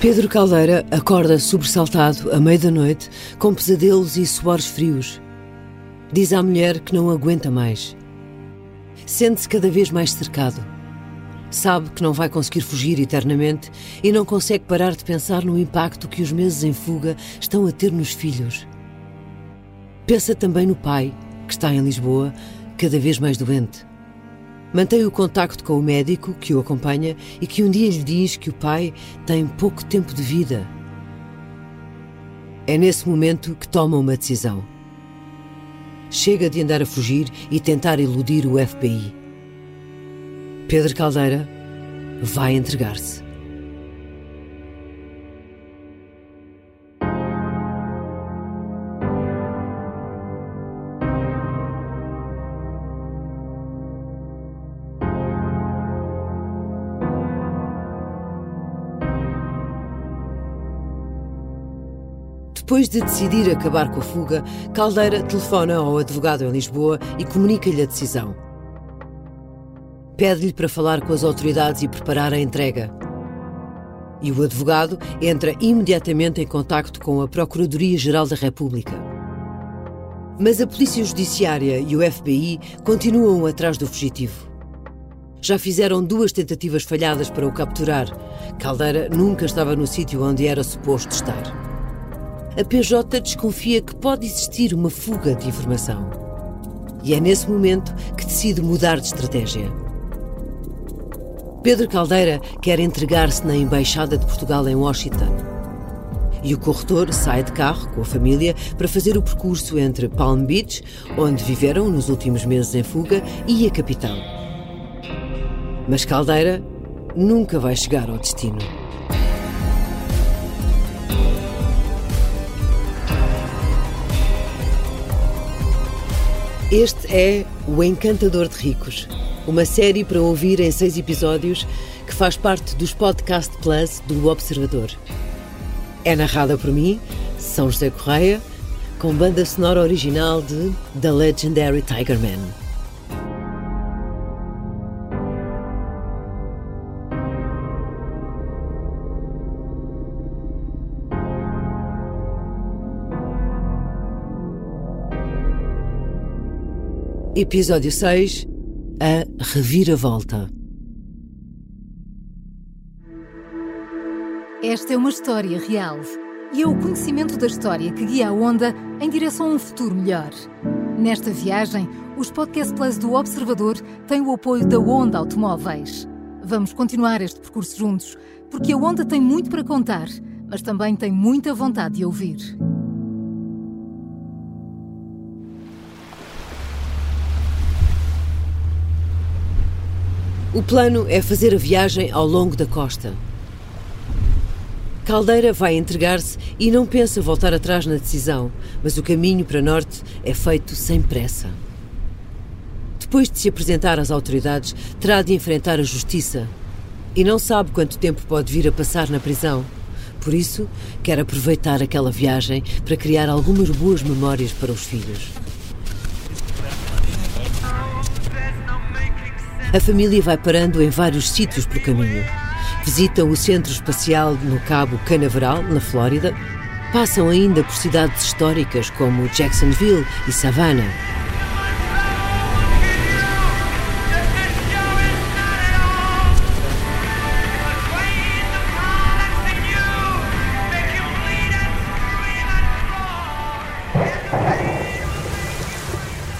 Pedro Caldeira acorda sobressaltado à meia da noite, com pesadelos e suores frios. Diz à mulher que não aguenta mais. Sente-se cada vez mais cercado. Sabe que não vai conseguir fugir eternamente e não consegue parar de pensar no impacto que os meses em fuga estão a ter nos filhos. Pensa também no pai, que está em Lisboa, cada vez mais doente. Mantém o contacto com o médico que o acompanha e que um dia lhe diz que o pai tem pouco tempo de vida. É nesse momento que toma uma decisão. Chega de andar a fugir e tentar iludir o FBI. Pedro Caldeira vai entregar-se. Depois de decidir acabar com a fuga, Caldeira telefona ao advogado em Lisboa e comunica-lhe a decisão. Pede-lhe para falar com as autoridades e preparar a entrega. E o advogado entra imediatamente em contacto com a Procuradoria-Geral da República. Mas a Polícia Judiciária e o FBI continuam atrás do fugitivo. Já fizeram duas tentativas falhadas para o capturar. Caldeira nunca estava no sítio onde era suposto estar a PJ desconfia que pode existir uma fuga de informação. E é nesse momento que decide mudar de estratégia. Pedro Caldeira quer entregar-se na Embaixada de Portugal em Washington. E o corretor sai de carro com a família para fazer o percurso entre Palm Beach, onde viveram nos últimos meses em fuga, e a capital. Mas Caldeira nunca vai chegar ao destino. Este é O Encantador de Ricos, uma série para ouvir em seis episódios que faz parte dos Podcast Plus do Observador. É narrada por mim, São José Correia, com banda sonora original de The Legendary Tiger Man. Episódio 6 A Reviravolta. Esta é uma história real e é o conhecimento da história que guia a onda em direção a um futuro melhor. Nesta viagem, os Podcast Plus do Observador têm o apoio da Onda Automóveis. Vamos continuar este percurso juntos, porque a Onda tem muito para contar, mas também tem muita vontade de ouvir. O plano é fazer a viagem ao longo da costa. Caldeira vai entregar-se e não pensa voltar atrás na decisão, mas o caminho para norte é feito sem pressa. Depois de se apresentar às autoridades, terá de enfrentar a justiça e não sabe quanto tempo pode vir a passar na prisão. Por isso, quer aproveitar aquela viagem para criar algumas boas memórias para os filhos. A família vai parando em vários sítios pelo caminho. Visitam o Centro Espacial no Cabo Canaveral, na Flórida. Passam ainda por cidades históricas como Jacksonville e Savannah.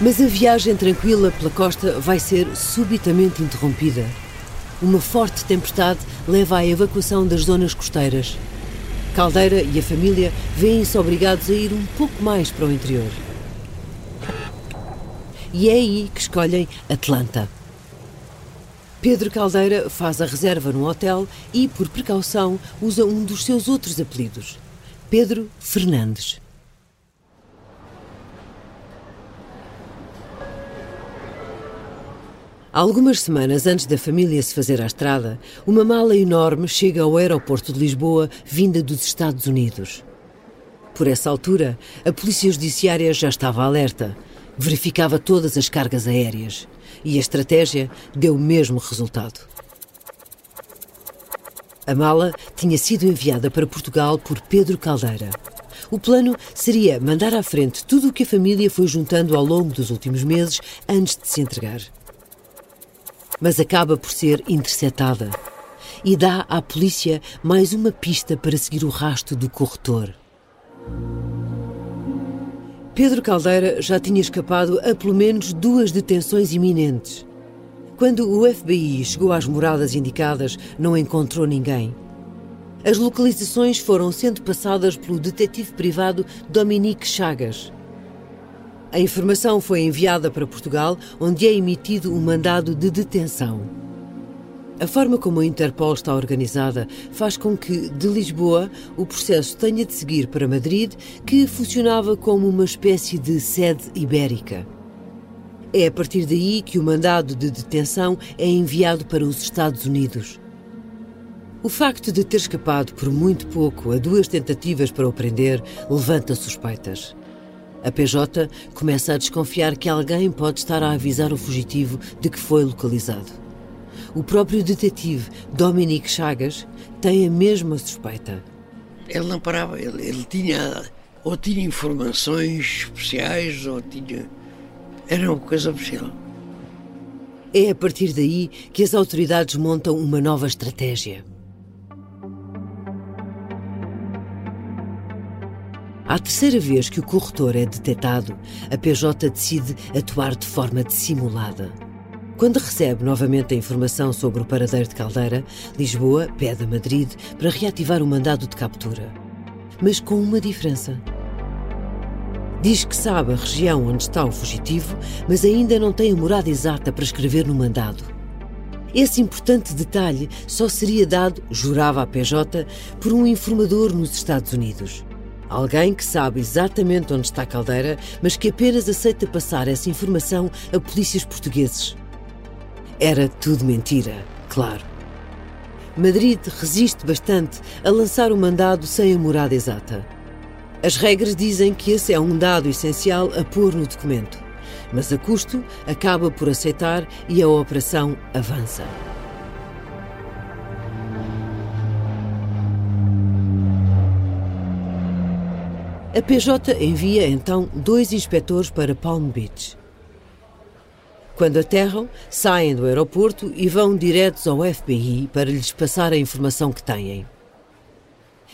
Mas a viagem tranquila pela costa vai ser subitamente interrompida. Uma forte tempestade leva à evacuação das zonas costeiras. Caldeira e a família veem-se obrigados a ir um pouco mais para o interior. E é aí que escolhem Atlanta. Pedro Caldeira faz a reserva no hotel e, por precaução, usa um dos seus outros apelidos, Pedro Fernandes. Algumas semanas antes da família se fazer à estrada, uma mala enorme chega ao aeroporto de Lisboa, vinda dos Estados Unidos. Por essa altura, a Polícia Judiciária já estava alerta, verificava todas as cargas aéreas e a estratégia deu o mesmo resultado. A mala tinha sido enviada para Portugal por Pedro Caldeira. O plano seria mandar à frente tudo o que a família foi juntando ao longo dos últimos meses antes de se entregar. Mas acaba por ser interceptada e dá à polícia mais uma pista para seguir o rastro do corretor. Pedro Caldeira já tinha escapado a pelo menos duas detenções iminentes. Quando o FBI chegou às moradas indicadas, não encontrou ninguém. As localizações foram sendo passadas pelo detetive privado Dominique Chagas. A informação foi enviada para Portugal, onde é emitido um mandado de detenção. A forma como a Interpol está organizada faz com que, de Lisboa, o processo tenha de seguir para Madrid, que funcionava como uma espécie de sede ibérica. É a partir daí que o mandado de detenção é enviado para os Estados Unidos. O facto de ter escapado por muito pouco a duas tentativas para o prender levanta suspeitas. A PJ começa a desconfiar que alguém pode estar a avisar o fugitivo de que foi localizado. O próprio detetive Dominique Chagas tem a mesma suspeita. Ele não parava, ele, ele tinha ou tinha informações especiais ou tinha. Era uma coisa oficial. É a partir daí que as autoridades montam uma nova estratégia. À terceira vez que o corretor é detectado, a PJ decide atuar de forma dissimulada. Quando recebe novamente a informação sobre o paradeiro de Caldeira, Lisboa pede a Madrid para reativar o mandado de captura. Mas com uma diferença. Diz que sabe a região onde está o fugitivo, mas ainda não tem a morada exata para escrever no mandado. Esse importante detalhe só seria dado, jurava a PJ, por um informador nos Estados Unidos. Alguém que sabe exatamente onde está a caldeira, mas que apenas aceita passar essa informação a polícias portugueses. Era tudo mentira, claro. Madrid resiste bastante a lançar o mandado sem a morada exata. As regras dizem que esse é um dado essencial a pôr no documento, mas a custo acaba por aceitar e a operação avança. A PJ envia então dois inspectores para Palm Beach. Quando aterram, saem do aeroporto e vão diretos ao FBI para lhes passar a informação que têm.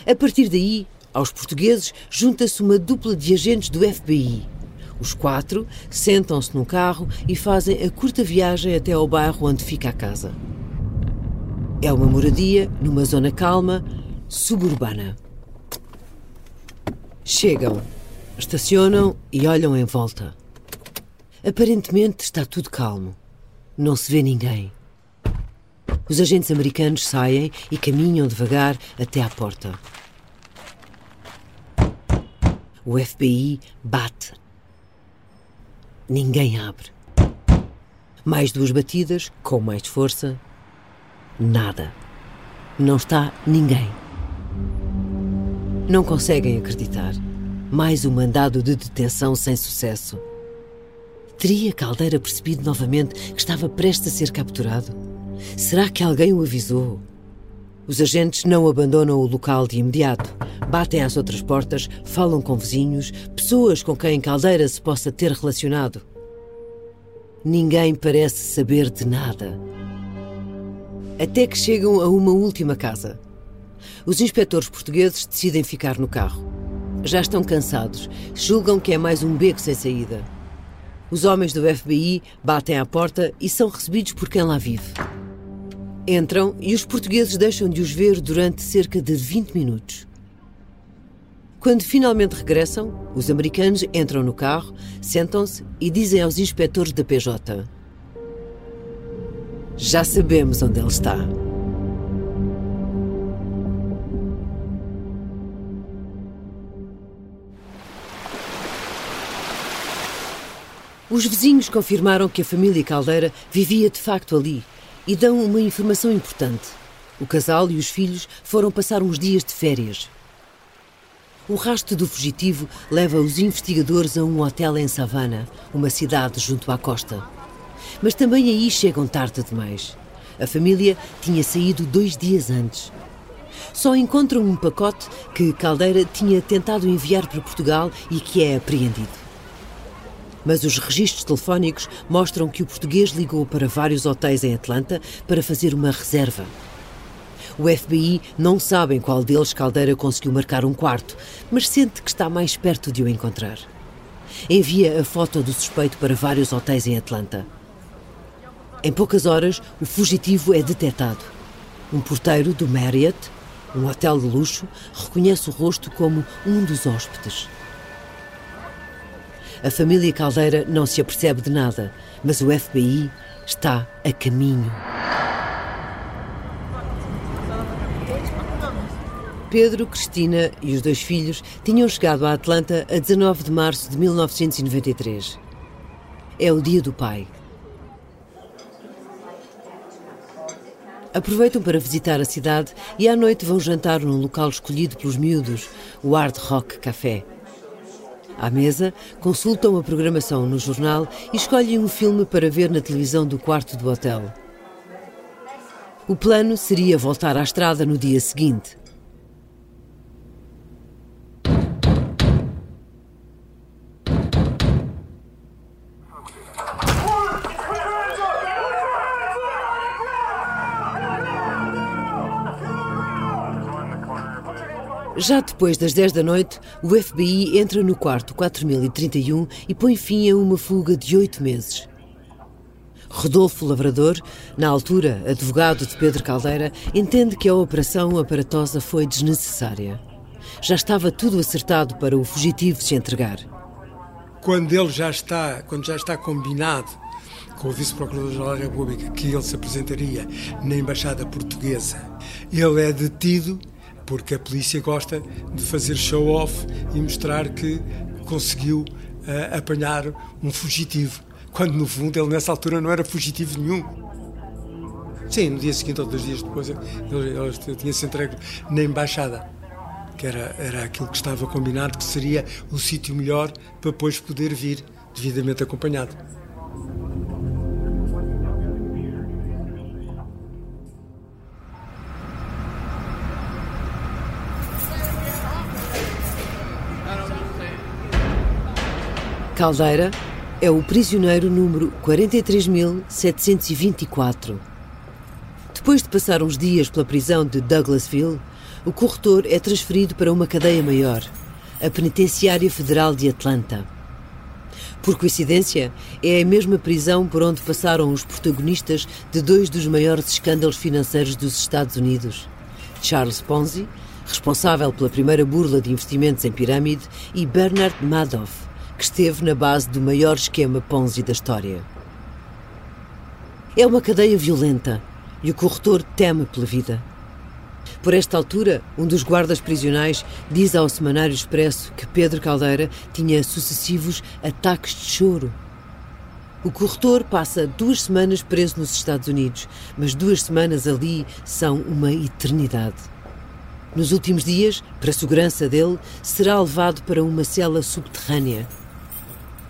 A partir daí, aos portugueses junta-se uma dupla de agentes do FBI. Os quatro sentam-se no carro e fazem a curta viagem até ao bairro onde fica a casa. É uma moradia numa zona calma, suburbana. Chegam, estacionam e olham em volta. Aparentemente está tudo calmo. Não se vê ninguém. Os agentes americanos saem e caminham devagar até à porta. O FBI bate. Ninguém abre. Mais duas batidas, com mais força. Nada. Não está ninguém. Não conseguem acreditar. Mais um mandado de detenção sem sucesso. Teria Caldeira percebido novamente que estava prestes a ser capturado? Será que alguém o avisou? Os agentes não abandonam o local de imediato. Batem às outras portas, falam com vizinhos, pessoas com quem Caldeira se possa ter relacionado. Ninguém parece saber de nada. Até que chegam a uma última casa. Os inspectores portugueses decidem ficar no carro. Já estão cansados, julgam que é mais um beco sem saída. Os homens do FBI batem à porta e são recebidos por quem lá vive. Entram e os portugueses deixam de os ver durante cerca de 20 minutos. Quando finalmente regressam, os americanos entram no carro, sentam-se e dizem aos inspectores da PJ: Já sabemos onde ele está. Os vizinhos confirmaram que a família Caldeira vivia de facto ali e dão uma informação importante. O casal e os filhos foram passar uns dias de férias. O rastro do fugitivo leva os investigadores a um hotel em Savannah, uma cidade junto à costa. Mas também aí chegam tarde demais. A família tinha saído dois dias antes. Só encontram um pacote que Caldeira tinha tentado enviar para Portugal e que é apreendido. Mas os registros telefónicos mostram que o português ligou para vários hotéis em Atlanta para fazer uma reserva. O FBI não sabe em qual deles Caldeira conseguiu marcar um quarto, mas sente que está mais perto de o encontrar. Envia a foto do suspeito para vários hotéis em Atlanta. Em poucas horas, o fugitivo é detectado. Um porteiro do Marriott, um hotel de luxo, reconhece o rosto como um dos hóspedes. A família Caldeira não se apercebe de nada, mas o FBI está a caminho. Pedro, Cristina e os dois filhos tinham chegado a Atlanta a 19 de março de 1993. É o dia do pai. Aproveitam para visitar a cidade e à noite vão jantar num local escolhido pelos miúdos, o Hard Rock Café. À mesa, consultam a programação no jornal e escolhem um filme para ver na televisão do quarto do hotel. O plano seria voltar à estrada no dia seguinte. Já depois das 10 da noite, o FBI entra no quarto 4031 e põe fim a uma fuga de oito meses. Rodolfo Lavrador, na altura advogado de Pedro Caldeira, entende que a operação aparatosa foi desnecessária. Já estava tudo acertado para o fugitivo se entregar. Quando ele já está, quando já está combinado com o Vice-Procurador-Geral da República que ele se apresentaria na Embaixada Portuguesa, ele é detido porque a polícia gosta de fazer show-off e mostrar que conseguiu uh, apanhar um fugitivo, quando no fundo ele nessa altura não era fugitivo nenhum. Sim, no dia seguinte ou dois dias depois ele, ele tinha-se entregue na embaixada, que era, era aquilo que estava combinado, que seria o sítio melhor para depois poder vir devidamente acompanhado. Caldeira é o prisioneiro número 43.724. Depois de passar uns dias pela prisão de Douglasville, o corretor é transferido para uma cadeia maior, a Penitenciária Federal de Atlanta. Por coincidência, é a mesma prisão por onde passaram os protagonistas de dois dos maiores escândalos financeiros dos Estados Unidos: Charles Ponzi, responsável pela primeira burla de investimentos em pirâmide, e Bernard Madoff, que esteve na base do maior esquema Ponzi da história. É uma cadeia violenta e o corretor teme pela vida. Por esta altura, um dos guardas prisionais diz ao Semanário Expresso que Pedro Caldeira tinha sucessivos ataques de choro. O corretor passa duas semanas preso nos Estados Unidos, mas duas semanas ali são uma eternidade. Nos últimos dias, para a segurança dele, será levado para uma cela subterrânea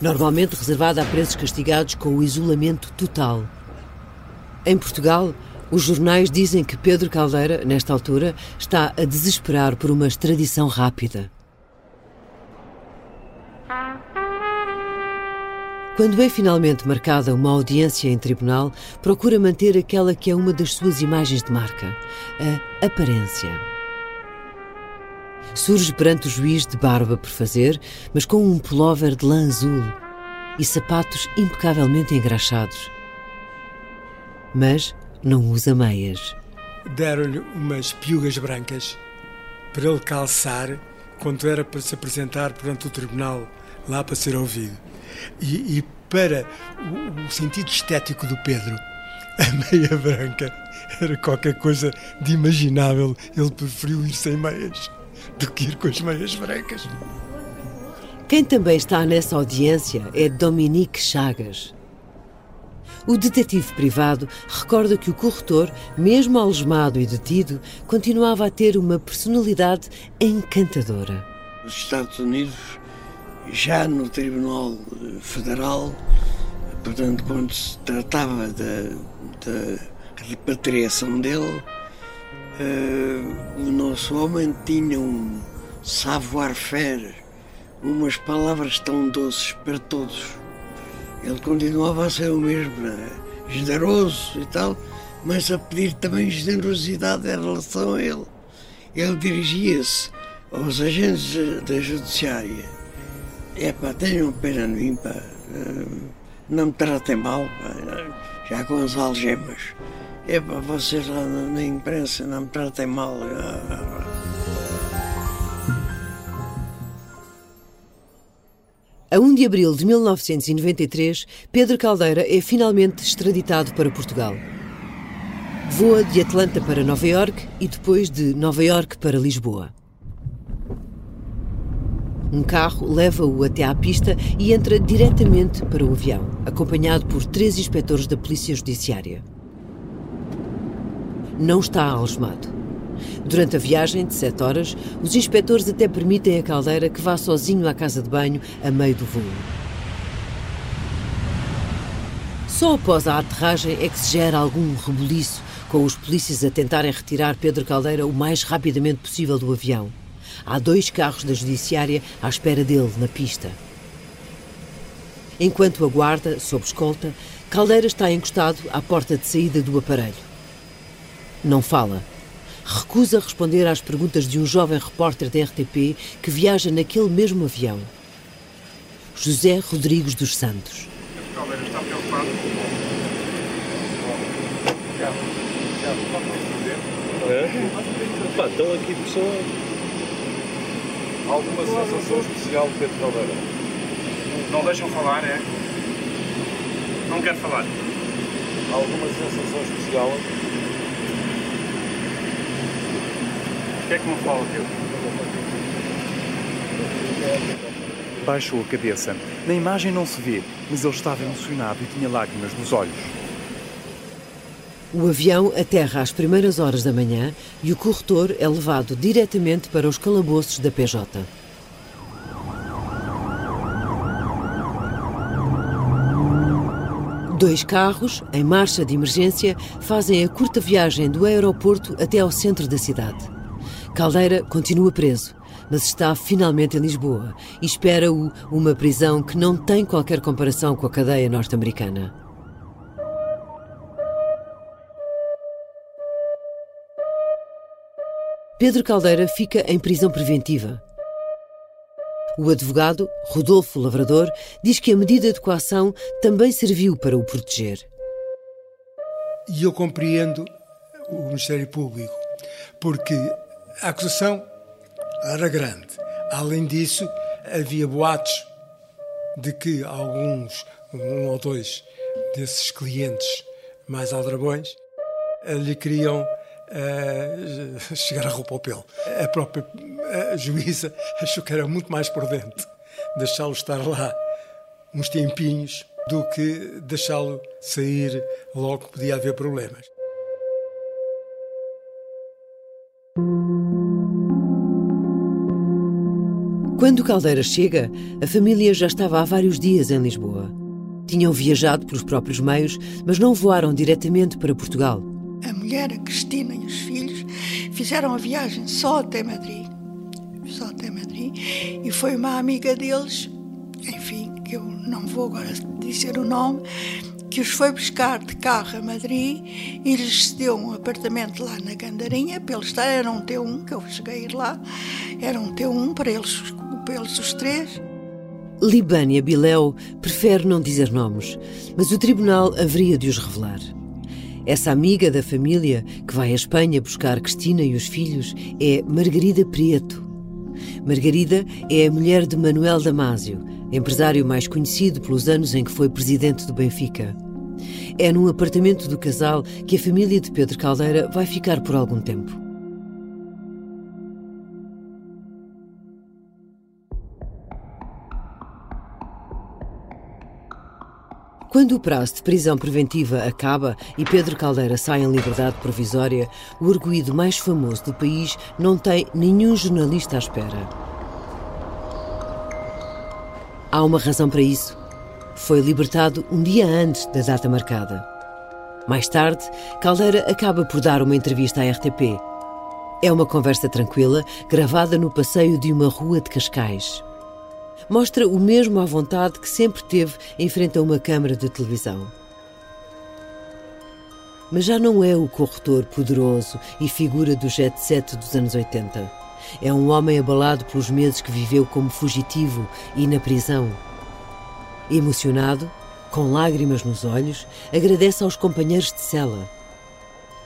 normalmente reservada a presos castigados com o isolamento total. Em Portugal, os jornais dizem que Pedro Caldeira, nesta altura, está a desesperar por uma extradição rápida. Quando é finalmente marcada uma audiência em tribunal, procura manter aquela que é uma das suas imagens de marca, a aparência. Surge perante o juiz de barba por fazer, mas com um pullover de lã azul e sapatos impecavelmente engraxados. Mas não usa meias. Deram-lhe umas piugas brancas para ele calçar quando era para se apresentar perante o tribunal, lá para ser ouvido. E, e para o, o sentido estético do Pedro, a meia branca era qualquer coisa de imaginável. Ele preferiu ir sem meias do que ir com as meias brancas. Quem também está nessa audiência é Dominique Chagas. O detetive privado recorda que o corretor, mesmo algemado e detido, continuava a ter uma personalidade encantadora. Os Estados Unidos, já no Tribunal Federal, portanto, quando se tratava da, da repatriação dele, uh, o nosso homem tinha um savoir-faire, umas palavras tão doces para todos. Ele continuava a ser o mesmo, né? generoso e tal, mas a pedir também generosidade em relação a ele. Ele dirigia-se aos agentes da judiciária. É pá, tenham pena de mim, pá. Eh, não me tratem mal, pá. já com as algemas. É pá, vocês lá na imprensa não me tratem mal. A 1 de abril de 1993, Pedro Caldeira é finalmente extraditado para Portugal. Voa de Atlanta para Nova York e depois de Nova York para Lisboa. Um carro leva-o até à pista e entra diretamente para o avião, acompanhado por três inspectores da Polícia Judiciária. Não está algemado. Durante a viagem de sete horas, os inspectores até permitem a caldeira que vá sozinho à casa de banho a meio do voo. Só após a aterragem é que se gera algum rebuliço, com os polícias a tentarem retirar Pedro Caldeira o mais rapidamente possível do avião. Há dois carros da Judiciária à espera dele na pista. Enquanto aguarda, sob escolta, Caldeira está encostado à porta de saída do aparelho. Não fala. Recusa responder às perguntas de um jovem repórter da RTP que viaja naquele mesmo avião. José Rodrigues dos Santos. Caldeira está preocupado? É? Pá, estão aqui pessoas alguma sensação especial de Pedro Caldeira? Não deixam falar, é? Não quero falar. Alguma sensação especial? O que é que não fala, Pedro? Baixou a cabeça. Na imagem não se vê, mas ele estava emocionado e tinha lágrimas nos olhos. O avião aterra às primeiras horas da manhã e o corretor é levado diretamente para os calabouços da PJ. Dois carros, em marcha de emergência, fazem a curta viagem do aeroporto até ao centro da cidade. Caldeira continua preso, mas está finalmente em Lisboa e espera-o uma prisão que não tem qualquer comparação com a cadeia norte-americana. Pedro Caldeira fica em prisão preventiva. O advogado, Rodolfo Lavrador, diz que a medida de coação também serviu para o proteger. E eu compreendo o Ministério Público, porque a acusação era grande. Além disso, havia boatos de que alguns, um ou dois desses clientes mais aldrabões, lhe queriam uh, chegar a roupa ao pelo. A própria a juíza achou que era muito mais prudente deixá-lo estar lá uns tempinhos do que deixá-lo sair logo que podia haver problemas. Quando Caldeira chega, a família já estava há vários dias em Lisboa. Tinham viajado pelos próprios meios, mas não voaram diretamente para Portugal a mulher, a Cristina e os filhos fizeram a viagem só até Madrid. Só até Madrid. E foi uma amiga deles, enfim, que eu não vou agora dizer o nome, que os foi buscar de carro a Madrid e lhes cedeu um apartamento lá na Gandarinha para eles estar. Era um T1, que eu cheguei a ir lá, era um T1 para eles, eles os três. Libânia Biléu prefere não dizer nomes, mas o tribunal haveria de os revelar. Essa amiga da família que vai à Espanha buscar Cristina e os filhos é Margarida Prieto. Margarida é a mulher de Manuel Damásio, empresário mais conhecido pelos anos em que foi presidente do Benfica. É num apartamento do casal que a família de Pedro Caldeira vai ficar por algum tempo. Quando o prazo de prisão preventiva acaba e Pedro Caldeira sai em liberdade provisória, o arguído mais famoso do país não tem nenhum jornalista à espera. Há uma razão para isso. Foi libertado um dia antes da data marcada. Mais tarde, Caldeira acaba por dar uma entrevista à RTP É uma conversa tranquila, gravada no passeio de uma rua de Cascais. Mostra o mesmo à vontade que sempre teve em frente a uma câmara de televisão. Mas já não é o corretor poderoso e figura do jet set dos anos 80. É um homem abalado pelos meses que viveu como fugitivo e na prisão. Emocionado, com lágrimas nos olhos, agradece aos companheiros de cela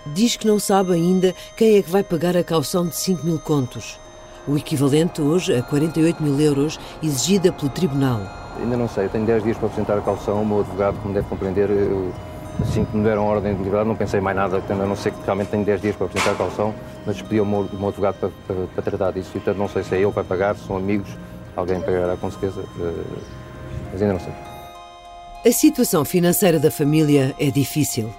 diz que não sabe ainda quem é que vai pagar a caução de 5 mil contos, o equivalente hoje a 48 mil euros exigida pelo Tribunal. Ainda não sei, tenho 10 dias para apresentar a caução, o meu advogado, como deve compreender, eu, assim que me deram ordem de liberdade, não pensei mais nada, a não sei que realmente tenho 10 dias para apresentar a caução, mas despedi o meu, meu advogado para, para, para, tratar disso, e portanto não sei se é ele que vai pagar, se são amigos, alguém pagará com certeza, eh, mas ainda não sei. A situação financeira da família é difícil.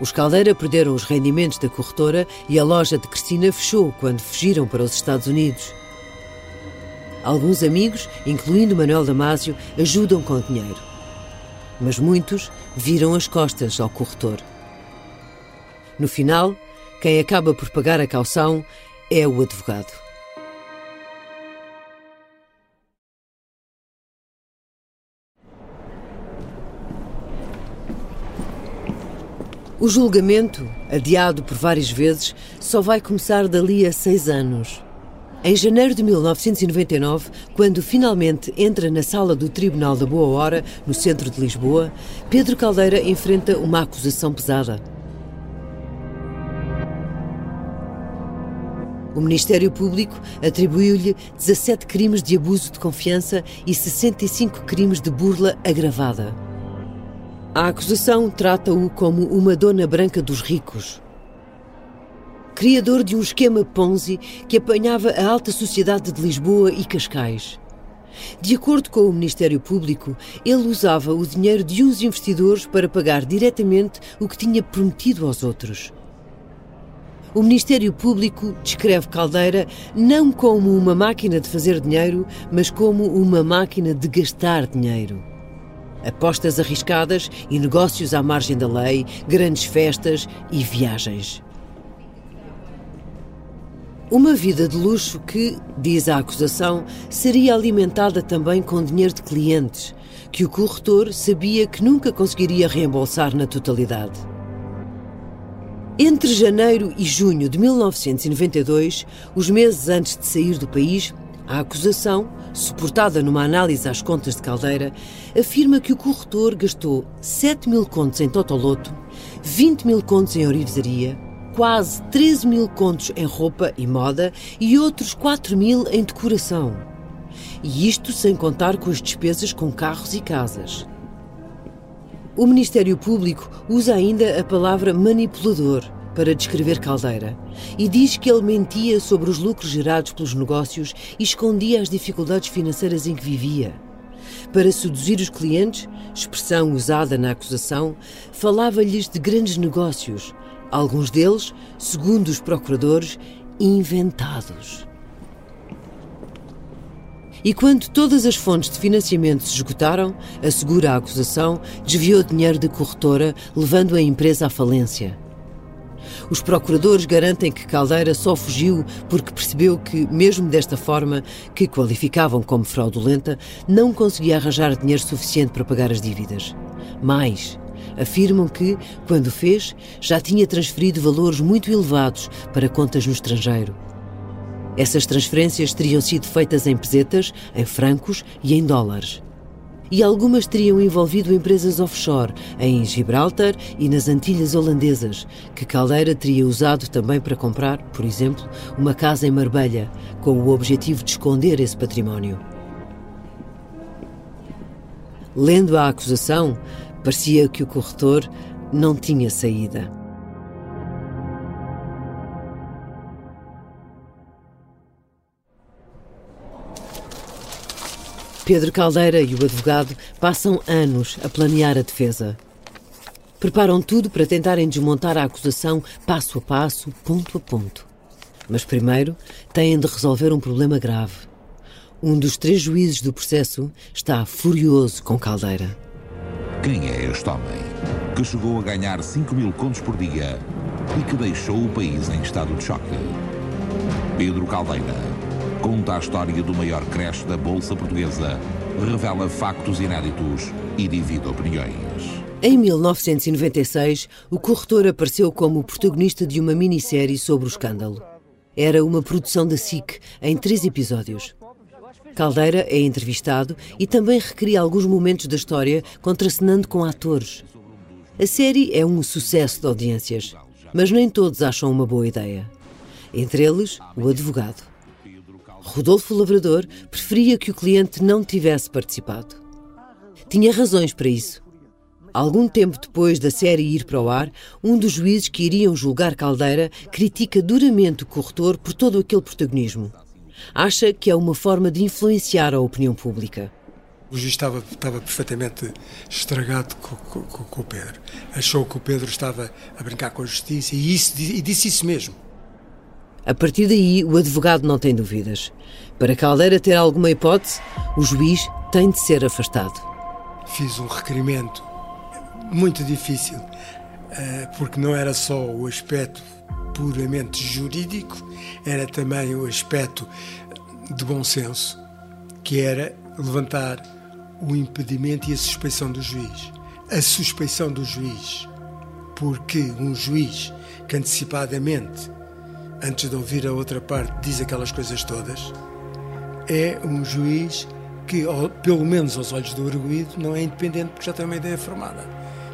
Os Caldeira perderam os rendimentos da corretora e a loja de Cristina fechou quando fugiram para os Estados Unidos. Alguns amigos, incluindo Manuel Damásio, ajudam com dinheiro. Mas muitos viram as costas ao corretor. No final, quem acaba por pagar a caução é o advogado. O julgamento, adiado por várias vezes, só vai começar dali a seis anos. Em janeiro de 1999, quando finalmente entra na sala do Tribunal da Boa Hora, no centro de Lisboa, Pedro Caldeira enfrenta uma acusação pesada. O Ministério Público atribuiu-lhe 17 crimes de abuso de confiança e 65 crimes de burla agravada. A acusação trata-o como uma dona branca dos ricos. Criador de um esquema Ponzi que apanhava a alta sociedade de Lisboa e Cascais. De acordo com o Ministério Público, ele usava o dinheiro de uns investidores para pagar diretamente o que tinha prometido aos outros. O Ministério Público descreve Caldeira não como uma máquina de fazer dinheiro, mas como uma máquina de gastar dinheiro apostas arriscadas e negócios à margem da lei, grandes festas e viagens. Uma vida de luxo que, diz a acusação, seria alimentada também com dinheiro de clientes, que o corretor sabia que nunca conseguiria reembolsar na totalidade. Entre janeiro e junho de 1992, os meses antes de sair do país, a acusação, suportada numa análise às contas de Caldeira, afirma que o corretor gastou 7 mil contos em Totoloto, 20 mil contos em orivesaria, quase 13 mil contos em roupa e moda e outros 4 mil em decoração. E isto sem contar com as despesas com carros e casas. O Ministério Público usa ainda a palavra manipulador para descrever Caldeira e diz que ele mentia sobre os lucros gerados pelos negócios e escondia as dificuldades financeiras em que vivia. Para seduzir os clientes, expressão usada na acusação, falava-lhes de grandes negócios, alguns deles, segundo os procuradores, inventados. E quando todas as fontes de financiamento se esgotaram, assegura a acusação, desviou dinheiro da corretora, levando a empresa à falência. Os procuradores garantem que Caldeira só fugiu porque percebeu que, mesmo desta forma, que qualificavam como fraudulenta, não conseguia arranjar dinheiro suficiente para pagar as dívidas. Mais, afirmam que, quando fez, já tinha transferido valores muito elevados para contas no estrangeiro. Essas transferências teriam sido feitas em pesetas, em francos e em dólares e algumas teriam envolvido empresas offshore em Gibraltar e nas Antilhas Holandesas, que Caldeira teria usado também para comprar, por exemplo, uma casa em Marbella, com o objetivo de esconder esse património. Lendo a acusação, parecia que o corretor não tinha saída. Pedro Caldeira e o advogado passam anos a planear a defesa. Preparam tudo para tentarem desmontar a acusação passo a passo, ponto a ponto. Mas primeiro têm de resolver um problema grave. Um dos três juízes do processo está furioso com Caldeira. Quem é este homem que chegou a ganhar 5 mil contos por dia e que deixou o país em estado de choque? Pedro Caldeira conta a história do maior creche da Bolsa Portuguesa, revela factos inéditos e divide opiniões. Em 1996, o corretor apareceu como protagonista de uma minissérie sobre o escândalo. Era uma produção da SIC, em três episódios. Caldeira é entrevistado e também recria alguns momentos da história, contracenando com atores. A série é um sucesso de audiências, mas nem todos acham uma boa ideia. Entre eles, o advogado. Rodolfo Lavrador preferia que o cliente não tivesse participado. Tinha razões para isso. Algum tempo depois da série ir para o ar, um dos juízes que iriam julgar Caldeira critica duramente o corretor por todo aquele protagonismo. Acha que é uma forma de influenciar a opinião pública. O juiz estava, estava perfeitamente estragado com, com, com, o Pedro. Achou que o Pedro estava a brincar com a justiça e, isso, e disse isso mesmo. A partir daí, o advogado não tem dúvidas. Para Caldeira ter alguma hipótese, o juiz tem de ser afastado. Fiz um requerimento muito difícil, eh, porque não era só o aspecto puramente jurídico, era também o aspecto de bom senso, que era levantar o impedimento e a suspeição do juiz. A suspeição do juiz, porque um juiz que antecipadamente antes de ouvir a outra parte, diz aquelas coisas todas, é um juiz que, pelo menos aos olhos do arguído, não é independente porque já tem uma ideia formada.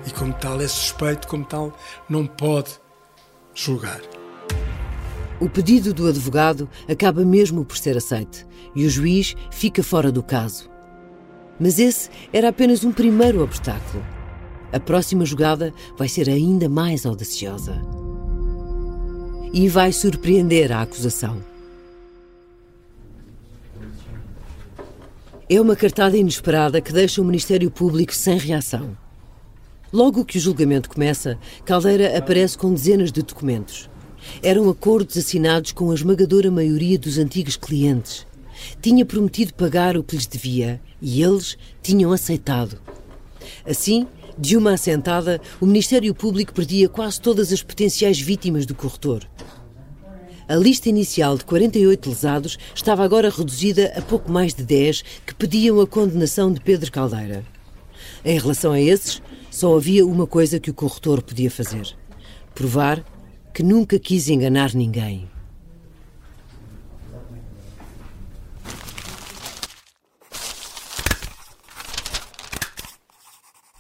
E, como tal, é suspeito, como tal, não pode julgar. O pedido do advogado acaba mesmo por ser aceite e o juiz fica fora do caso. Mas esse era apenas um primeiro obstáculo. A próxima jogada vai ser ainda mais audaciosa e vai surpreender a acusação. É uma cartada inesperada que deixa o Ministério Público sem reação. Logo que o julgamento começa, Caldeira aparece com dezenas de documentos. Eram acordos assinados com a esmagadora maioria dos antigos clientes. Tinha prometido pagar o que lhes devia e eles tinham aceitado. Assim, de uma assentada, o Ministério Público perdia quase todas as potenciais vítimas do corretor. A lista inicial de 48 lesados estava agora reduzida a pouco mais de 10 que pediam a condenação de Pedro Caldeira. Em relação a esses, só havia uma coisa que o corretor podia fazer: provar que nunca quis enganar ninguém.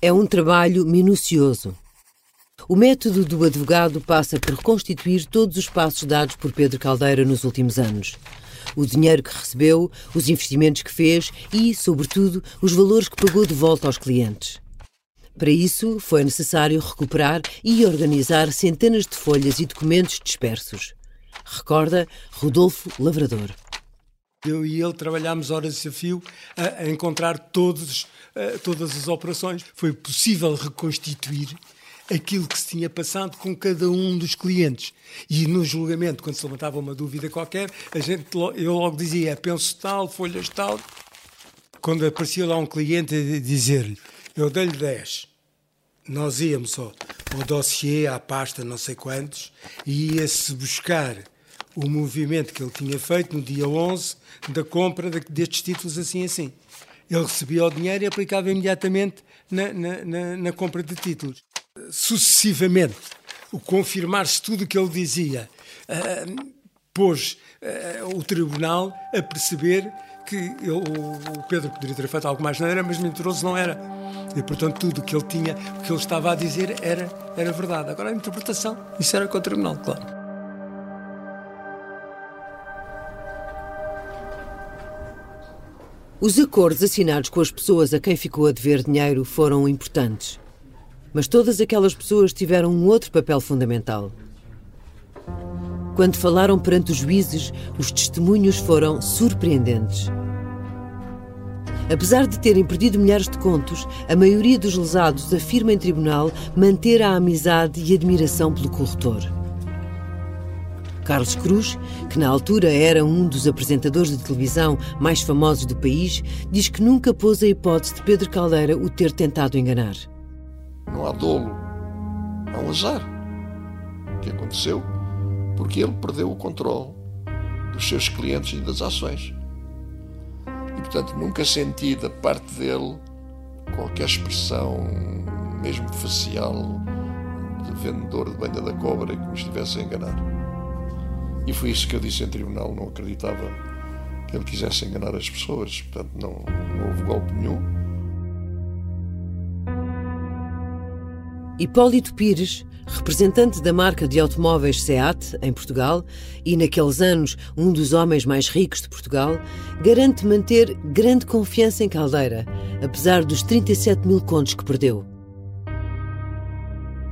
É um trabalho minucioso. O método do advogado passa por reconstituir todos os passos dados por Pedro Caldeira nos últimos anos. O dinheiro que recebeu, os investimentos que fez e, sobretudo, os valores que pagou de volta aos clientes. Para isso, foi necessário recuperar e organizar centenas de folhas e documentos dispersos. Recorda Rodolfo Lavrador. Eu e ele trabalhámos horas de desafio a, encontrar todos, a, todas as operações. Foi possível reconstituir aquilo que se tinha passado com cada um dos clientes. E no julgamento, quando se levantava uma dúvida qualquer, a gente, eu logo dizia, é, penso tal, folhas tal. Quando aparecia lá um cliente a dizer-lhe, eu dei-lhe 10, nós íamos ao, ao dossiê, à pasta, não sei quantos, e ia-se buscar o movimento que ele tinha feito no dia 11 da compra destes títulos assim assim. Ele recebia o dinheiro e aplicava imediatamente na, na, na, na compra de títulos. Sucessivamente, o confirmar-se tudo o que ele dizia uh, pôs uh, o tribunal a perceber que ele, o Pedro poderia ter feito algo mais não era, mas mentiroso não era. E, portanto, tudo o que ele tinha, o que ele estava a dizer era, era verdade. Agora, a interpretação, isso era com o tribunal, claro. Os acordos assinados com as pessoas a quem ficou a dever dinheiro foram importantes. Mas todas aquelas pessoas tiveram um outro papel fundamental. Quando falaram perante os juízes, os testemunhos foram surpreendentes. Apesar de terem perdido milhares de contos, a maioria dos lesados afirma em tribunal manter a amizade e admiração pelo corretor. Carlos Cruz, que na altura era um dos apresentadores de televisão mais famosos do país, diz que nunca pôs a hipótese de Pedro Caldeira o ter tentado enganar. Não há dolo, há um azar. O que aconteceu? Porque ele perdeu o controle. dos seus clientes e das ações. E, portanto, nunca senti da parte dele qualquer expressão, mesmo facial, de vendedor de banha da cobra que me estivesse a enganar. E foi isso que eu disse em tribunal, não acreditava que ele quisesse enganar as pessoas, portanto não, não houve golpe nenhum. Hipólito Pires, representante da marca de automóveis SEAT em Portugal e naqueles anos um dos homens mais ricos de Portugal, garante manter grande confiança em Caldeira, apesar dos 37 mil contos que perdeu.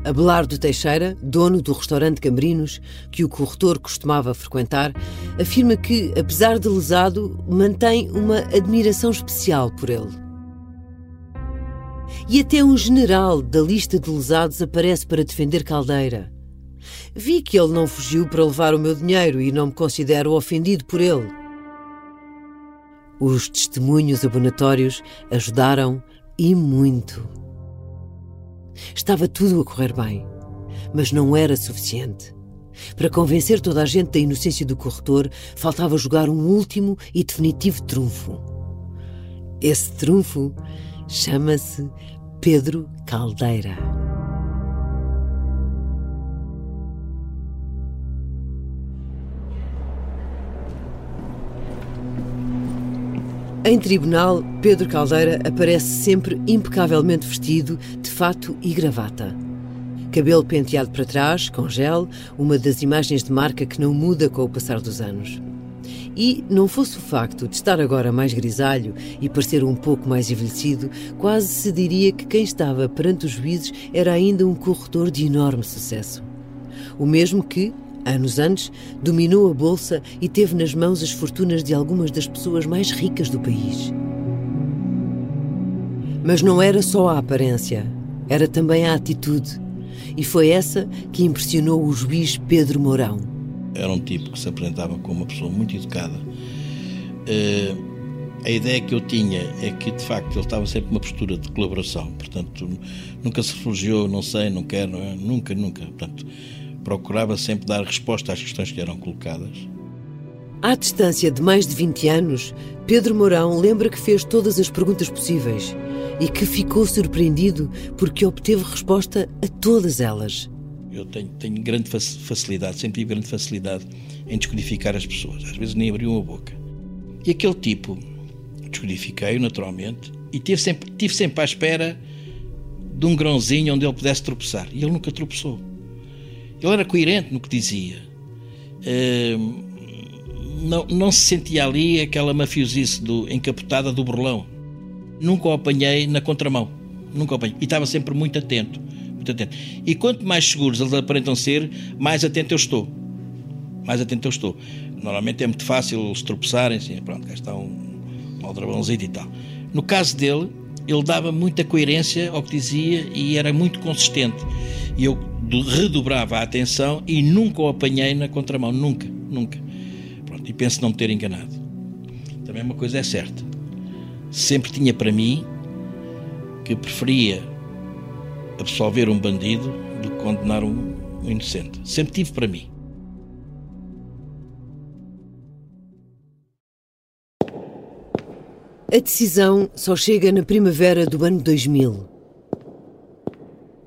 Abelardo Teixeira, dono do restaurante Cambrinos, que o corretor costumava frequentar, afirma que, apesar de lesado, mantém uma admiração especial por ele. E até um general da lista de lesados aparece para defender Caldeira. Vi que ele não fugiu para levar o meu dinheiro e não me considero ofendido por ele. Os testemunhos abonatórios ajudaram e muito. Estava tudo a correr bem, mas não era suficiente. Para convencer toda a gente da inocência do corretor, faltava jogar um último e definitivo trunfo. Esse trunfo chama-se Pedro Caldeira. Em tribunal, Pedro Caldeira aparece sempre impecavelmente vestido, de fato e gravata. Cabelo penteado para trás, com gel, uma das imagens de marca que não muda com o passar dos anos. E, não fosse o facto de estar agora mais grisalho e parecer um pouco mais envelhecido, quase se diria que quem estava perante os juízes era ainda um corretor de enorme sucesso. O mesmo que, anos antes, dominou a bolsa e teve nas mãos as fortunas de algumas das pessoas mais ricas do país. Mas não era só a aparência, era também a atitude. E foi essa que impressionou o juiz Pedro Mourão. Era um tipo que se apresentava como uma pessoa muito educada. Uh, a ideia que eu tinha é que, de facto, ele estava sempre numa postura de colaboração. Portanto, nunca se refugiou, não sei, não quero, não é? nunca, nunca. Portanto, procurava sempre dar resposta às questões que eram colocadas. À distância de mais de 20 anos, Pedro Mourão lembra que fez todas as perguntas possíveis e que ficou surpreendido porque obteve resposta a todas elas. Eu tenho, tenho grande facilidade, sempre tive grande facilidade em descodificar as pessoas. Às vezes nem abriam a boca. E aquele tipo, descodifiquei-o naturalmente e tive sempre, tive sempre à espera de um grãozinho onde ele pudesse tropeçar. E ele nunca tropeçou. Ele era coerente no que dizia. Uh, não, não se sentia ali aquela mafiosice do, encapotada do burlão. Nunca o apanhei na contramão. Nunca o apanhei. E estava sempre muito atento muito atento. E quanto mais seguros eles aparentam ser, mais atento eu estou. Mais atento eu estou. Normalmente é muito fácil eles tropeçarem, assim, pronto, cá está um, um aldrabãozinho e tal. No caso dele, ele dava muita coerência ao que dizia e era muito consistente. E eu redobrava a atenção e nunca o apanhei na contramão, nunca, nunca. Pronto, e penso não me ter enganado. Também uma coisa é certa. Sempre tinha para mim que preferia absolver um bandido do que condenar um, inocente. Sempre tive para mim. A decisão só chega na primavera do ano 2000.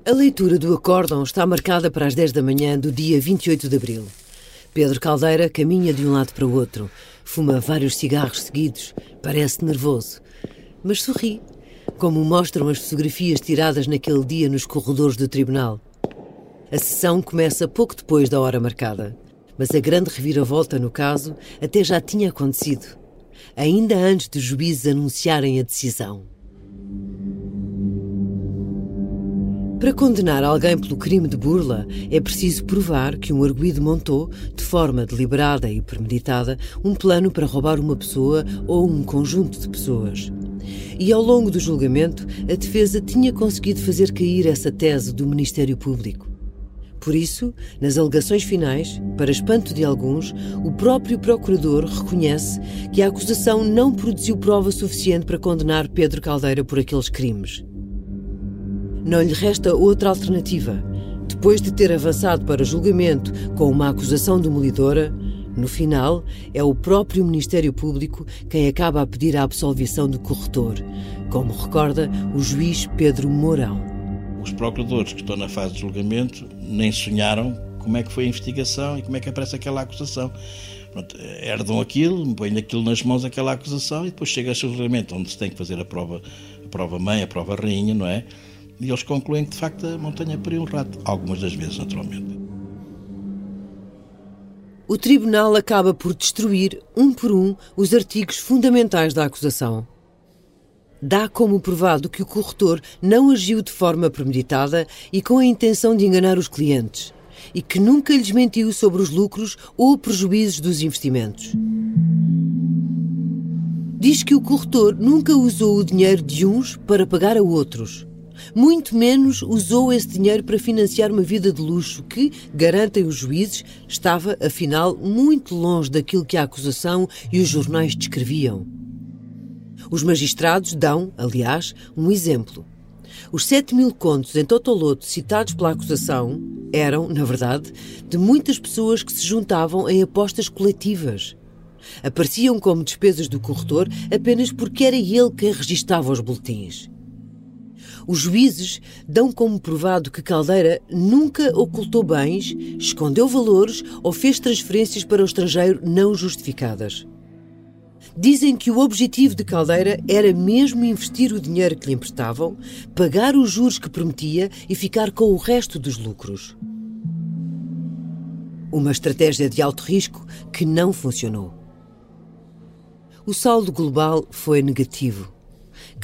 A leitura do acórdão está marcada para as 10 da manhã do dia 28 de abril. Pedro Caldeira caminha de um lado para o outro, fuma vários cigarros seguidos, parece nervoso, mas sorri como mostram as fotografias tiradas naquele dia nos corredores do tribunal. A sessão começa pouco depois da hora marcada, mas a grande reviravolta no caso até já tinha acontecido, ainda antes dos juízes anunciarem a decisão. Para condenar alguém pelo crime de burla, é preciso provar que um arguído montou, de forma deliberada e premeditada, um plano para roubar uma pessoa ou um conjunto de pessoas. E ao longo do julgamento, a defesa tinha conseguido fazer cair essa tese do Ministério Público. Por isso, nas alegações finais, para espanto de alguns, o próprio procurador reconhece que a acusação não produziu prova suficiente para condenar Pedro Caldeira por aqueles crimes. Não lhe resta outra alternativa. Depois de ter avançado para julgamento com uma acusação demolidora, No final, é o próprio Ministério Público quem acaba a pedir a absolvição do corretor, como recorda o juiz Pedro Mourão. Os procuradores que estão na fase de julgamento nem sonharam como é que foi a investigação e como é que aparece aquela acusação. Pronto, herdam aquilo, põem aquilo nas mãos, aquela acusação, e depois chega a julgamento, onde se tem que fazer a prova, a prova mãe, a prova rainha, não é? E eles concluem que, de facto, a montanha pariu um rato. Algumas das vezes, naturalmente. O tribunal acaba por destruir, um por um, os artigos fundamentais da acusação. Dá como provado que o corretor não agiu de forma premeditada e com a intenção de enganar os clientes, e que nunca lhes mentiu sobre os lucros ou prejuízos dos investimentos. Diz que o corretor nunca usou o dinheiro de uns para pagar a outros muito menos usou esse dinheiro para financiar uma vida de luxo que, garantem os juízes, estava, afinal, muito longe daquilo que a acusação e os jornais descreviam. Os magistrados dão, aliás, um exemplo. Os 7 mil contos em Totoloto citados pela acusação eram, na verdade, de muitas pessoas que se juntavam em apostas coletivas. Apareciam como despesas do corretor apenas porque era ele quem registava os boletins. Os juízes dão como provado que Caldeira nunca ocultou bens, escondeu valores ou fez transferências para o estrangeiro não justificadas. Dizem que o objetivo de Caldeira era mesmo investir o dinheiro que lhe emprestavam, pagar os juros que prometia e ficar com o resto dos lucros. Uma estratégia de alto risco que não funcionou. O saldo global foi negativo.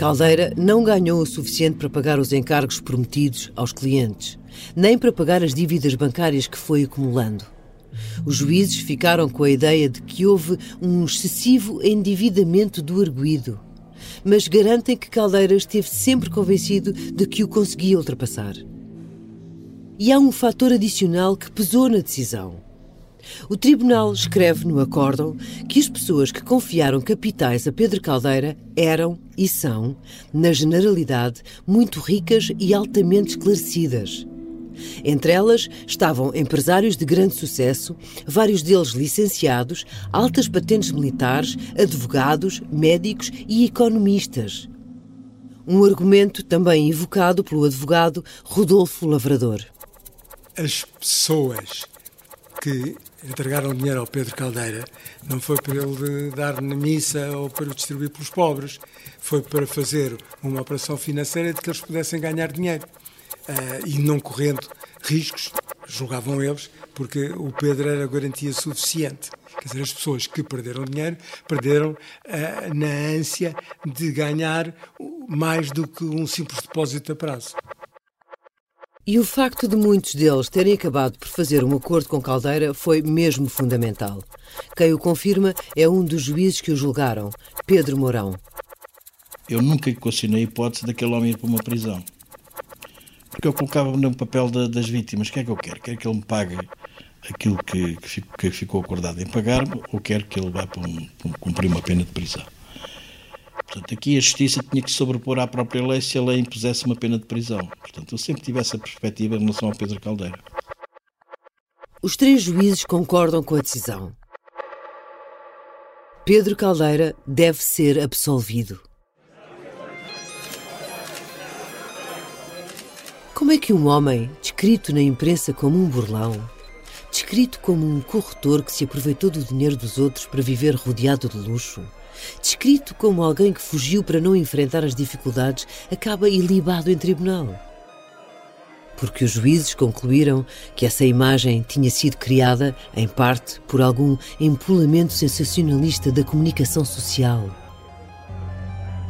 Caldeira não ganhou o suficiente para pagar os encargos prometidos aos clientes, nem para pagar as dívidas bancárias que foi acumulando. Os juízes ficaram com a ideia de que houve um excessivo endividamento do arguído, mas garantem que Caldeira esteve sempre convencido de que o conseguia ultrapassar. E há um fator adicional que pesou na decisão. O tribunal escreve no acórdão que as pessoas que confiaram capitais a Pedro Caldeira eram e são, na generalidade, muito ricas e altamente esclarecidas. Entre elas estavam empresários de grande sucesso, vários deles licenciados, altas patentes militares, advogados, médicos e economistas. Um argumento também evocado pelo advogado Rodolfo Lavrador. As pessoas que entregaram dinheiro ao Pedro Caldeira não foi para ele dar na missa ou para o distribuir pelos pobres, foi para fazer uma operação financeira de que eles pudessem ganhar dinheiro uh, e não correndo riscos, julgavam eles, porque o Pedro era garantia suficiente. Quer dizer, as pessoas que perderam dinheiro perderam uh, na ânsia de ganhar mais do que um simples depósito a prazo. E o facto de muitos deles terem acabado por fazer um acordo com Caldeira foi mesmo fundamental. Quem o confirma é um dos juízes que o julgaram, Pedro Mourão. Eu nunca equacionei a hipótese daquele homem ir para uma prisão. Porque eu colocava-me no papel da, das vítimas. O que é que eu quero? Quero que ele me pague aquilo que, que, que ficou acordado em pagar-me ou quero que ele vá para, um, cumprir uma pena de prisão? Portanto, aqui a justiça tinha que se sobrepor à própria lei se a lei impusesse uma pena de prisão. Portanto, eu sempre tive essa perspectiva em relação ao Pedro Caldeira. Os três juízes concordam com a decisão. Pedro Caldeira deve ser absolvido. Como é que um homem, descrito na imprensa como um burlão, descrito como um corretor que se aproveitou do dinheiro dos outros para viver rodeado de luxo, descrito como alguém que fugiu para não enfrentar as dificuldades, acaba ilibado em tribunal. Porque os juízes concluíram que essa imagem tinha sido criada, em parte, por algum empolamento sensacionalista da comunicação social.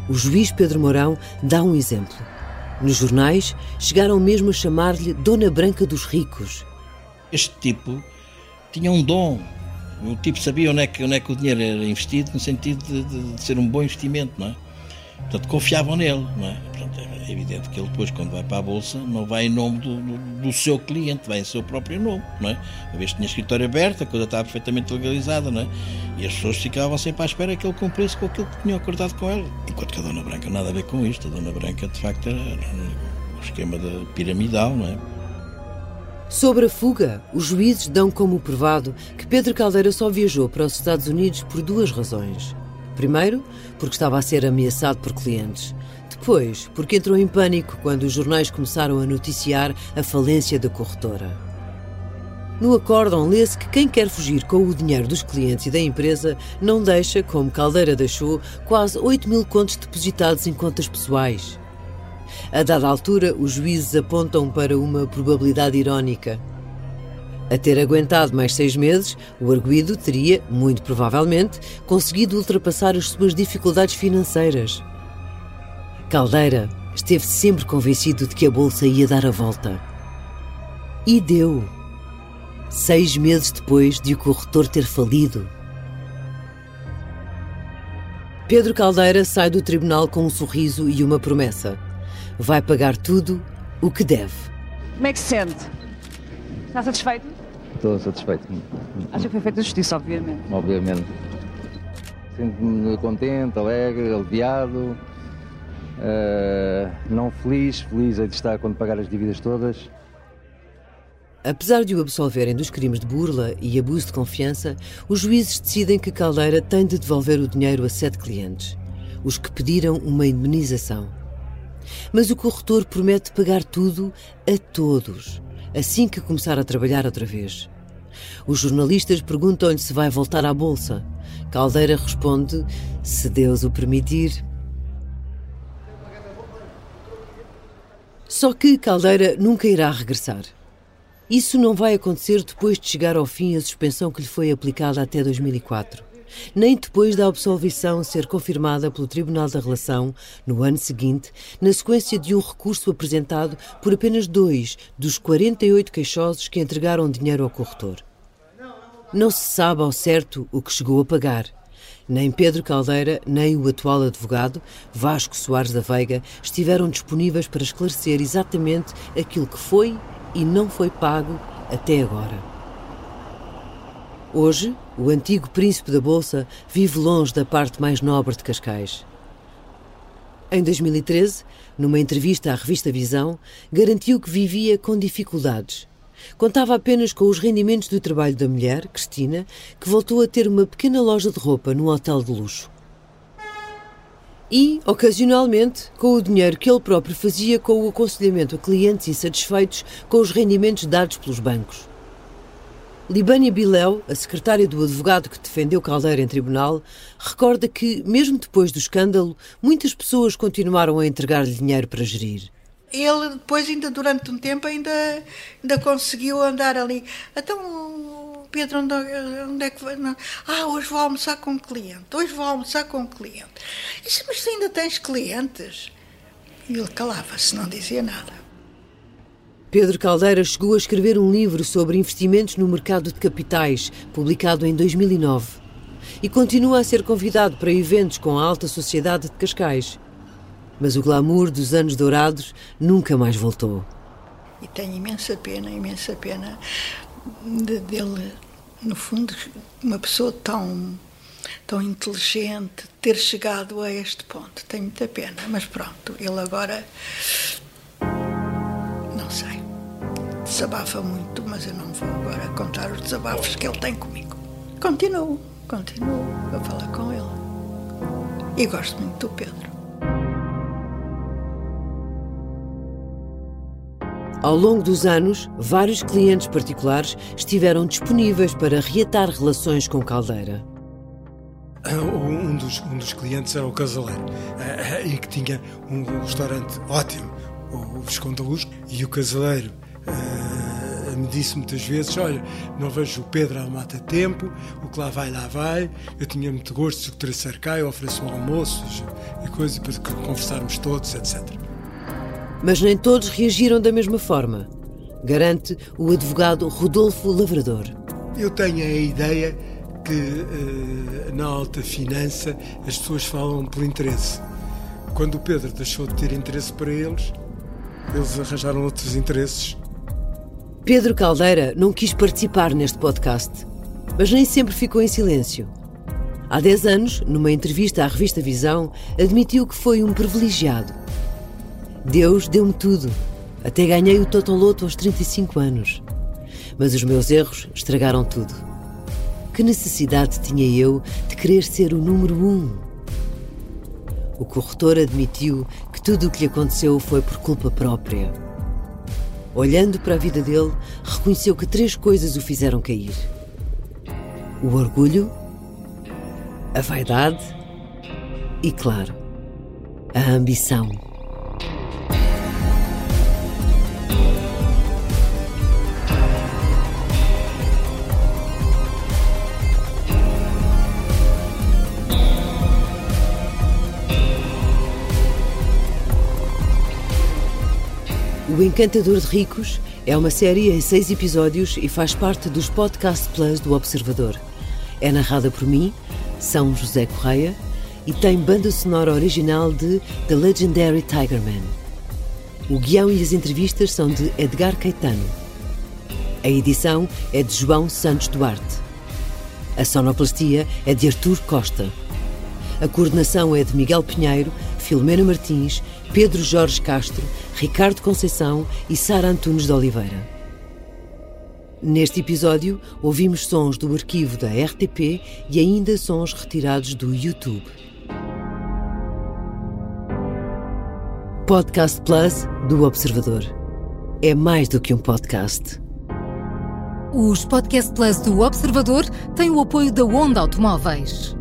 O juiz Pedro Mourão dá um exemplo. Nos jornais, chegaram mesmo a chamar-lhe Dona Branca dos Ricos. Este tipo tinha um dom, o tipo sabia onde é que, onde é que o dinheiro era investido, no sentido de, de, de ser um bom investimento, não é? Portanto, confiavam nele, não é? Portanto, é evidente que ele depois, quando vai para a Bolsa, não vai em nome do, do, do seu cliente, vai em seu próprio nome, não é? Uma vez tinha escritório aberto, a coisa estava perfeitamente legalizada, não é? E as pessoas ficavam sempre à espera que ele cumprisse com aquilo que tinham acordado com ela. Enquanto que a Dona Branca nada a ver com isto. A Dona Branca, de facto, era um esquema de piramidal, não é? Sobre a fuga, os juízes dão como provado que Pedro Caldeira só viajou para os Estados Unidos por duas razões. Primeiro, porque estava a ser ameaçado por clientes. Depois, porque entrou em pânico quando os jornais começaram a noticiar a falência da corretora. No acórdão lê-se que quem quer fugir com o dinheiro dos clientes e da empresa não deixa, como Caldeira deixou, quase 8 mil contos depositados em contas pessoais. A dada altura, os juízes apontam para uma probabilidade irónica. A ter aguentado mais seis meses, o arguído teria, muito provavelmente, conseguido ultrapassar as suas dificuldades financeiras. Caldeira esteve sempre convencido de que a bolsa ia dar a volta. E deu. Seis meses depois de o corretor ter falido. Pedro Caldeira sai do tribunal com um sorriso e uma promessa. Vai pagar tudo o que deve. Como é que se sente? Está satisfeito? Estou satisfeito. Acha que foi feita justiça, obviamente. Obviamente. Sinto-me contente, alegre, aliviado. Uh, não feliz, feliz é de estar quando pagar as dívidas todas. Apesar de o absolverem dos crimes de burla e abuso de confiança, os juízes decidem que Caldeira tem de devolver o dinheiro a sete clientes, os que pediram uma indemnização. Mas o corretor promete pagar tudo a todos, assim que começar a trabalhar outra vez. Os jornalistas perguntam-lhe se vai voltar à bolsa. Caldeira responde: se Deus o permitir. Só que Caldeira nunca irá regressar. Isso não vai acontecer depois de chegar ao fim a suspensão que lhe foi aplicada até 2004, nem depois da absolvição ser confirmada pelo Tribunal da Relação no ano seguinte, na sequência de um recurso apresentado por apenas dois dos 48 queixosos que entregaram dinheiro ao corretor. Não se sabe ao certo o que chegou a pagar. Nem Pedro Caldeira, nem o atual advogado, Vasco Soares da Veiga, estiveram disponíveis para esclarecer exatamente aquilo que foi e não foi pago até agora. Hoje, o antigo príncipe da Bolsa vive longe da parte mais nobre de Cascais. Em 2013, numa entrevista à revista Visão, garantiu que vivia com dificuldades Contava apenas com os rendimentos do trabalho da mulher, Cristina, que voltou a ter uma pequena loja de roupa num hotel de luxo. E, ocasionalmente, com o dinheiro que ele próprio fazia com o aconselhamento a clientes insatisfeitos com os rendimentos dados pelos bancos. Libânia Biléu, a secretária do advogado que defendeu Caldeira em tribunal, recorda que, mesmo depois do escândalo, muitas pessoas continuaram a entregar-lhe dinheiro para gerir. Ele depois, ainda durante um tempo, ainda, ainda conseguiu andar ali. Então, Pedro, onde, onde é que vai? Não. Ah, hoje vou almoçar com um cliente. Hoje vou almoçar com um cliente. Disse, mas tu ainda tens clientes? E ele calava-se, não dizia nada. Pedro Caldeira chegou a escrever um livro sobre investimentos no mercado de capitais, publicado em 2009. E continua a ser convidado para eventos com a alta sociedade de Cascais mas o glamour dos anos dourados nunca mais voltou. E tenho imensa pena, imensa pena de, dele, no fundo, uma pessoa tão, tão inteligente, ter chegado a este ponto. Tenho muita pena, mas pronto, ele agora. Não sei. Desabafa muito, mas eu não vou agora contar os desabafos que ele tem comigo. Continuo, continuo a falar com ele. E gosto muito do Pedro. Ao longo dos anos, vários clientes particulares estiveram disponíveis para reatar relações com Caldeira. Um dos, um dos clientes era o Casaleiro eh, e que tinha um restaurante ótimo, o Visconde e o Casaleiro uh, me disse muitas vezes: Olha, não vejo o Pedro há mata tempo, o que lá vai, lá vai. Eu tinha muito gosto de trazer cá, eu ofereço um almoço e coisas para conversarmos todos, etc. Mas nem todos reagiram da mesma forma, garante o advogado Rodolfo Lavrador. Eu tenho a ideia que uh, na alta finança as pessoas falam pelo interesse. Quando o Pedro deixou de ter interesse para eles, eles arranjaram outros interesses. Pedro Caldeira não quis participar neste podcast, mas nem sempre ficou em silêncio. Há 10 anos, numa entrevista à revista Visão, admitiu que foi um privilegiado Deus deu-me tudo. Até ganhei o Totoloto aos 35 anos. Mas os meus erros estragaram tudo. Que necessidade tinha eu de querer ser o número um? O corretor admitiu que tudo o que lhe aconteceu foi por culpa própria. Olhando para a vida dele, reconheceu que três coisas o fizeram cair: o orgulho, a vaidade e, claro, a ambição. O Encantador de Ricos é uma série em seis episódios e faz parte dos Podcast Plus do Observador. É narrada por mim, São José Correia, e tem banda sonora original de The Legendary Tigerman. O guião e as entrevistas são de Edgar Caetano. A edição é de João Santos Duarte. A sonoplastia é de Artur Costa. A coordenação é de Miguel Pinheiro, Filomena Martins, Pedro Jorge Castro, Ricardo Conceição e Sara Antunes de Oliveira. Neste episódio, ouvimos sons do arquivo da RTP e ainda sons retirados do YouTube. Podcast Plus do Observador. É mais do que um podcast. Os Podcast Plus do Observador têm o apoio da Onda Automóveis.